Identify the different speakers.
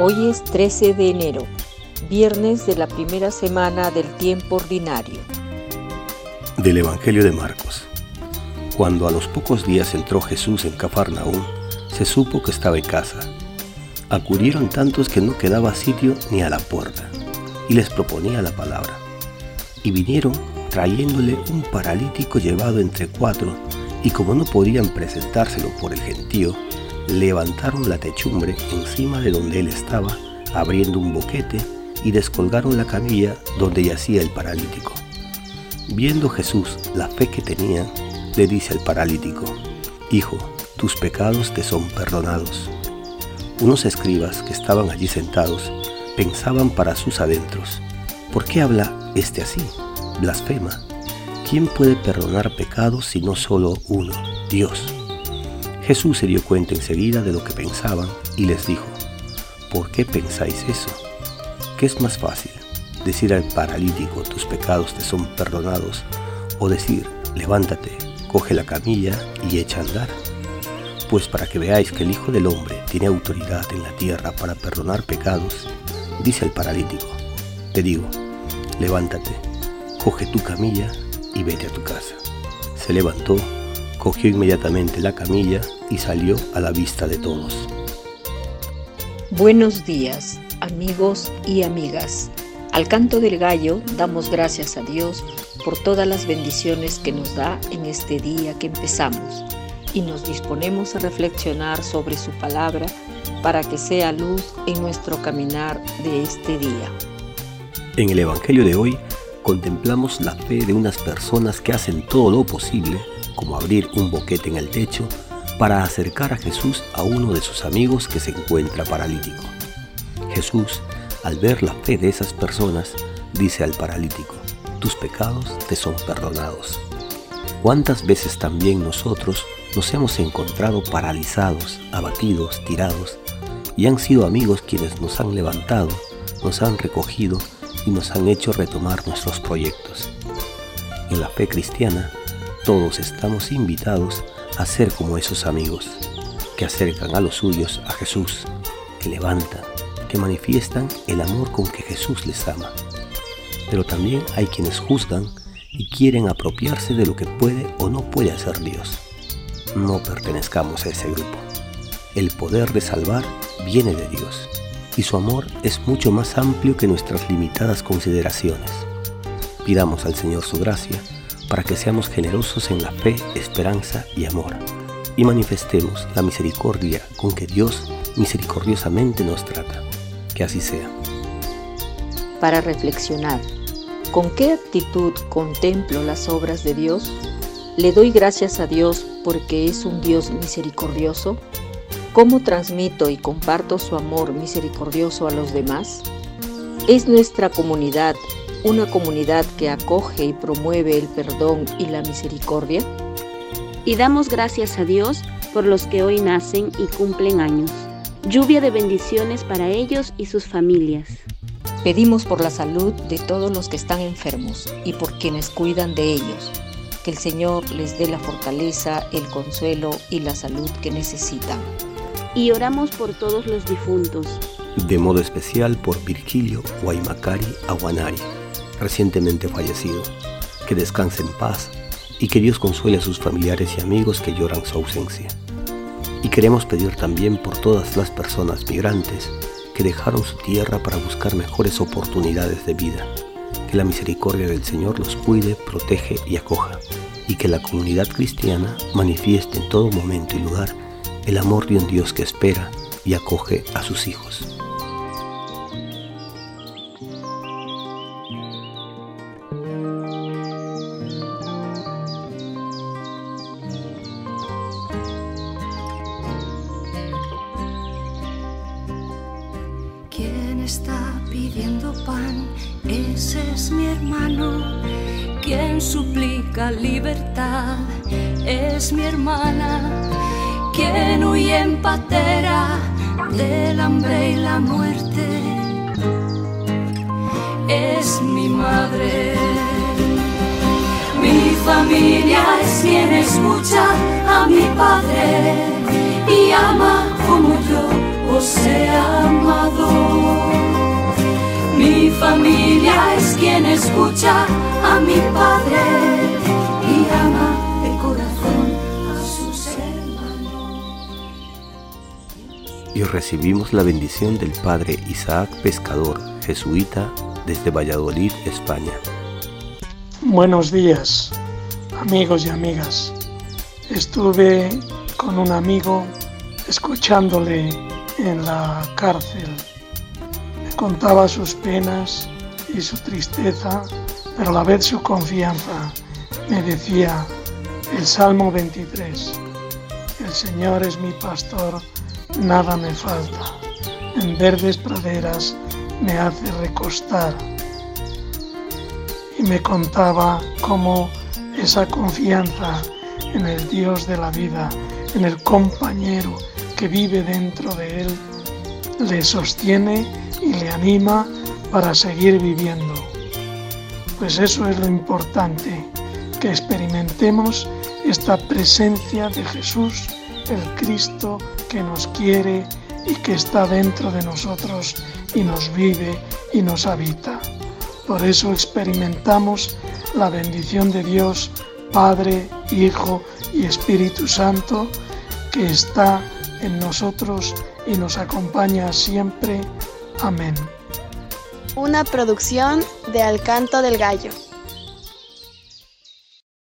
Speaker 1: Hoy es 13 de enero, viernes de la primera semana del tiempo ordinario.
Speaker 2: Del Evangelio de Marcos. Cuando a los pocos días entró Jesús en Cafarnaúm, se supo que estaba en casa. Acudieron tantos que no quedaba sitio ni a la puerta, y les proponía la palabra. Y vinieron trayéndole un paralítico llevado entre cuatro, y como no podían presentárselo por el gentío, levantaron la techumbre encima de donde él estaba, abriendo un boquete, y descolgaron la camilla donde yacía el paralítico. Viendo Jesús la fe que tenía, le dice al paralítico, Hijo, tus pecados te son perdonados. Unos escribas que estaban allí sentados pensaban para sus adentros, ¿por qué habla este así? Blasfema. ¿Quién puede perdonar pecados si no solo uno, Dios? Jesús se dio cuenta enseguida de lo que pensaban y les dijo, ¿por qué pensáis eso? ¿Qué es más fácil? ¿Decir al paralítico tus pecados te son perdonados? ¿O decir, levántate, coge la camilla y echa a andar? Pues para que veáis que el Hijo del Hombre tiene autoridad en la tierra para perdonar pecados, dice el paralítico, te digo, levántate, coge tu camilla y vete a tu casa. Se levantó, cogió inmediatamente la camilla y salió a la vista de todos.
Speaker 1: Buenos días, amigos y amigas. Al canto del gallo damos gracias a Dios por todas las bendiciones que nos da en este día que empezamos y nos disponemos a reflexionar sobre su palabra para que sea luz en nuestro caminar de este día.
Speaker 2: En el Evangelio de hoy contemplamos la fe de unas personas que hacen todo lo posible, como abrir un boquete en el techo, para acercar a Jesús a uno de sus amigos que se encuentra paralítico. Jesús, al ver la fe de esas personas, dice al paralítico, tus pecados te son perdonados. ¿Cuántas veces también nosotros nos hemos encontrado paralizados, abatidos, tirados, y han sido amigos quienes nos han levantado, nos han recogido y nos han hecho retomar nuestros proyectos? En la fe cristiana, todos estamos invitados a ser como esos amigos, que acercan a los suyos a Jesús, que levantan, que manifiestan el amor con que Jesús les ama. Pero también hay quienes juzgan y quieren apropiarse de lo que puede o no puede hacer Dios. No pertenezcamos a ese grupo. El poder de salvar viene de Dios y su amor es mucho más amplio que nuestras limitadas consideraciones. Pidamos al Señor su gracia para que seamos generosos en la fe, esperanza y amor y manifestemos la misericordia con que Dios misericordiosamente nos trata. Que así sea.
Speaker 1: Para reflexionar, ¿Con qué actitud contemplo las obras de Dios? ¿Le doy gracias a Dios porque es un Dios misericordioso? ¿Cómo transmito y comparto su amor misericordioso a los demás? ¿Es nuestra comunidad una comunidad que acoge y promueve el perdón y la misericordia?
Speaker 3: Y damos gracias a Dios por los que hoy nacen y cumplen años. Lluvia de bendiciones para ellos y sus familias.
Speaker 1: Pedimos por la salud de todos los que están enfermos y por quienes cuidan de ellos. Que el Señor les dé la fortaleza, el consuelo y la salud que necesitan.
Speaker 3: Y oramos por todos los difuntos.
Speaker 2: De modo especial por Virgilio Guaymacari Aguanari, recientemente fallecido. Que descanse en paz y que Dios consuele a sus familiares y amigos que lloran su ausencia. Y queremos pedir también por todas las personas migrantes que dejaron su tierra para buscar mejores oportunidades de vida. Que la misericordia del Señor los cuide, protege y acoja. Y que la comunidad cristiana manifieste en todo momento y lugar el amor de un Dios que espera y acoge a sus hijos.
Speaker 4: está pidiendo pan, ese es mi hermano. Quien suplica libertad es mi hermana quien huye en patera del hambre y la muerte es mi madre. Mi familia es quien escucha a mi padre y ama como yo os he amado. Mi familia es quien escucha a mi padre
Speaker 2: Y recibimos la bendición del Padre Isaac Pescador, jesuita, desde Valladolid, España.
Speaker 5: Buenos días, amigos y amigas. Estuve con un amigo escuchándole en la cárcel. Me contaba sus penas y su tristeza, pero a la vez su confianza. Me decía el Salmo 23, el Señor es mi pastor, nada me falta. En verdes praderas me hace recostar. Y me contaba cómo esa confianza en el Dios de la vida, en el compañero que vive dentro de él, le sostiene y le anima para seguir viviendo. Pues eso es lo importante, que experimentemos esta presencia de Jesús, el Cristo que nos quiere y que está dentro de nosotros y nos vive y nos habita. Por eso experimentamos la bendición de Dios, Padre, Hijo y Espíritu Santo, que está en nosotros y nos acompaña siempre. Amén
Speaker 6: una producción de Alcanto del Gallo.